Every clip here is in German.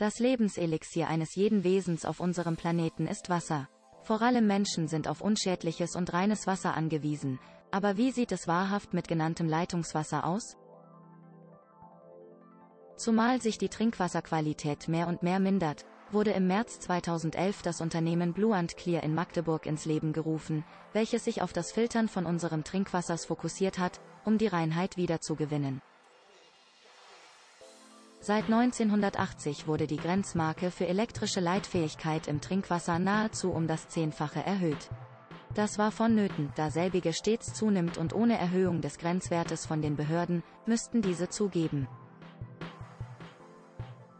Das Lebenselixier eines jeden Wesens auf unserem Planeten ist Wasser. Vor allem Menschen sind auf unschädliches und reines Wasser angewiesen, aber wie sieht es wahrhaft mit genanntem Leitungswasser aus? Zumal sich die Trinkwasserqualität mehr und mehr mindert, wurde im März 2011 das Unternehmen Blue and Clear in Magdeburg ins Leben gerufen, welches sich auf das Filtern von unserem Trinkwassers fokussiert hat, um die Reinheit wiederzugewinnen. Seit 1980 wurde die Grenzmarke für elektrische Leitfähigkeit im Trinkwasser nahezu um das Zehnfache erhöht. Das war vonnöten, da selbige stets zunimmt und ohne Erhöhung des Grenzwertes von den Behörden, müssten diese zugeben,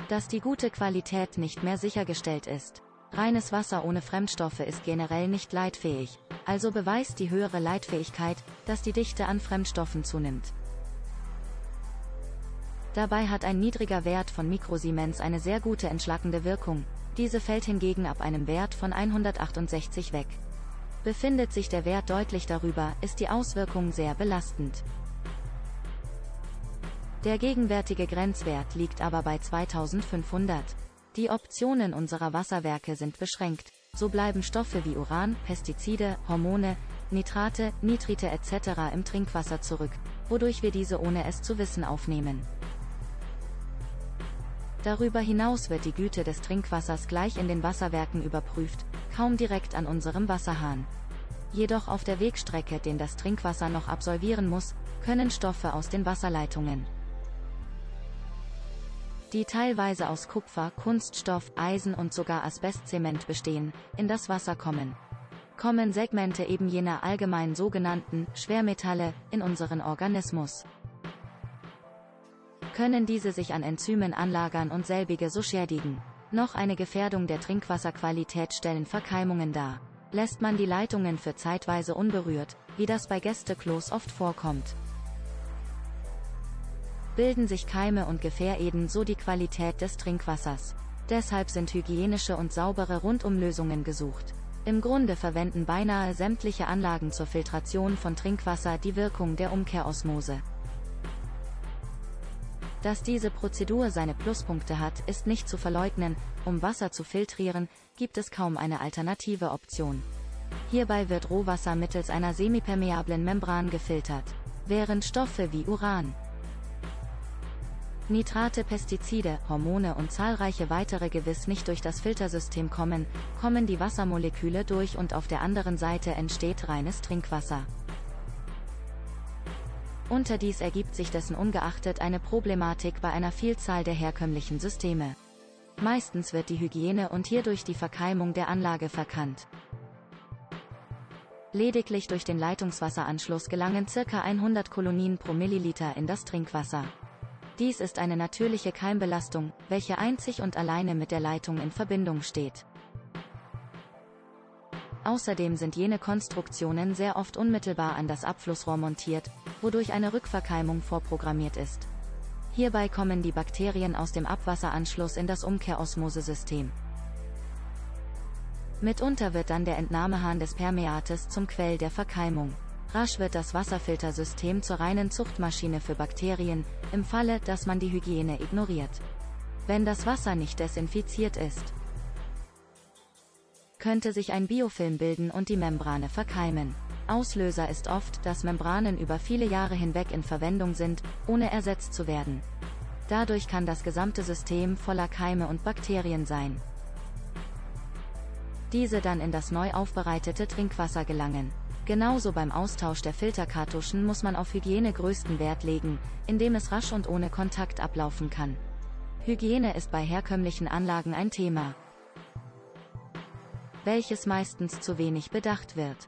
dass die gute Qualität nicht mehr sichergestellt ist. Reines Wasser ohne Fremdstoffe ist generell nicht leitfähig, also beweist die höhere Leitfähigkeit, dass die Dichte an Fremdstoffen zunimmt. Dabei hat ein niedriger Wert von Mikrosiemens eine sehr gute entschlackende Wirkung, diese fällt hingegen ab einem Wert von 168 weg. Befindet sich der Wert deutlich darüber, ist die Auswirkung sehr belastend. Der gegenwärtige Grenzwert liegt aber bei 2500. Die Optionen unserer Wasserwerke sind beschränkt, so bleiben Stoffe wie Uran, Pestizide, Hormone, Nitrate, Nitrite etc. im Trinkwasser zurück, wodurch wir diese ohne es zu wissen aufnehmen. Darüber hinaus wird die Güte des Trinkwassers gleich in den Wasserwerken überprüft, kaum direkt an unserem Wasserhahn. Jedoch auf der Wegstrecke, den das Trinkwasser noch absolvieren muss, können Stoffe aus den Wasserleitungen, die teilweise aus Kupfer, Kunststoff, Eisen und sogar Asbestzement bestehen, in das Wasser kommen. Kommen Segmente eben jener allgemein sogenannten Schwermetalle in unseren Organismus können diese sich an Enzymen anlagern und selbige so schädigen. Noch eine Gefährdung der Trinkwasserqualität stellen Verkeimungen dar. Lässt man die Leitungen für zeitweise unberührt, wie das bei Gästeklos oft vorkommt, bilden sich Keime und Gefähreden so die Qualität des Trinkwassers. Deshalb sind hygienische und saubere Rundumlösungen gesucht. Im Grunde verwenden beinahe sämtliche Anlagen zur Filtration von Trinkwasser die Wirkung der Umkehrosmose. Dass diese Prozedur seine Pluspunkte hat, ist nicht zu verleugnen, um Wasser zu filtrieren, gibt es kaum eine alternative Option. Hierbei wird Rohwasser mittels einer semipermeablen Membran gefiltert, während Stoffe wie Uran, Nitrate, Pestizide, Hormone und zahlreiche weitere gewiss nicht durch das Filtersystem kommen, kommen die Wassermoleküle durch und auf der anderen Seite entsteht reines Trinkwasser. Unterdies ergibt sich dessen ungeachtet eine Problematik bei einer Vielzahl der herkömmlichen Systeme. Meistens wird die Hygiene und hierdurch die Verkeimung der Anlage verkannt. Lediglich durch den Leitungswasseranschluss gelangen ca. 100 Kolonien pro Milliliter in das Trinkwasser. Dies ist eine natürliche Keimbelastung, welche einzig und alleine mit der Leitung in Verbindung steht. Außerdem sind jene Konstruktionen sehr oft unmittelbar an das Abflussrohr montiert, wodurch eine Rückverkeimung vorprogrammiert ist. Hierbei kommen die Bakterien aus dem Abwasseranschluss in das Umkehrosmosesystem. Mitunter wird dann der Entnahmehahn des Permeates zum Quell der Verkeimung. Rasch wird das Wasserfiltersystem zur reinen Zuchtmaschine für Bakterien, im Falle, dass man die Hygiene ignoriert. Wenn das Wasser nicht desinfiziert ist, könnte sich ein Biofilm bilden und die Membrane verkeimen. Auslöser ist oft, dass Membranen über viele Jahre hinweg in Verwendung sind, ohne ersetzt zu werden. Dadurch kann das gesamte System voller Keime und Bakterien sein. Diese dann in das neu aufbereitete Trinkwasser gelangen. Genauso beim Austausch der Filterkartuschen muss man auf Hygiene größten Wert legen, indem es rasch und ohne Kontakt ablaufen kann. Hygiene ist bei herkömmlichen Anlagen ein Thema, welches meistens zu wenig bedacht wird.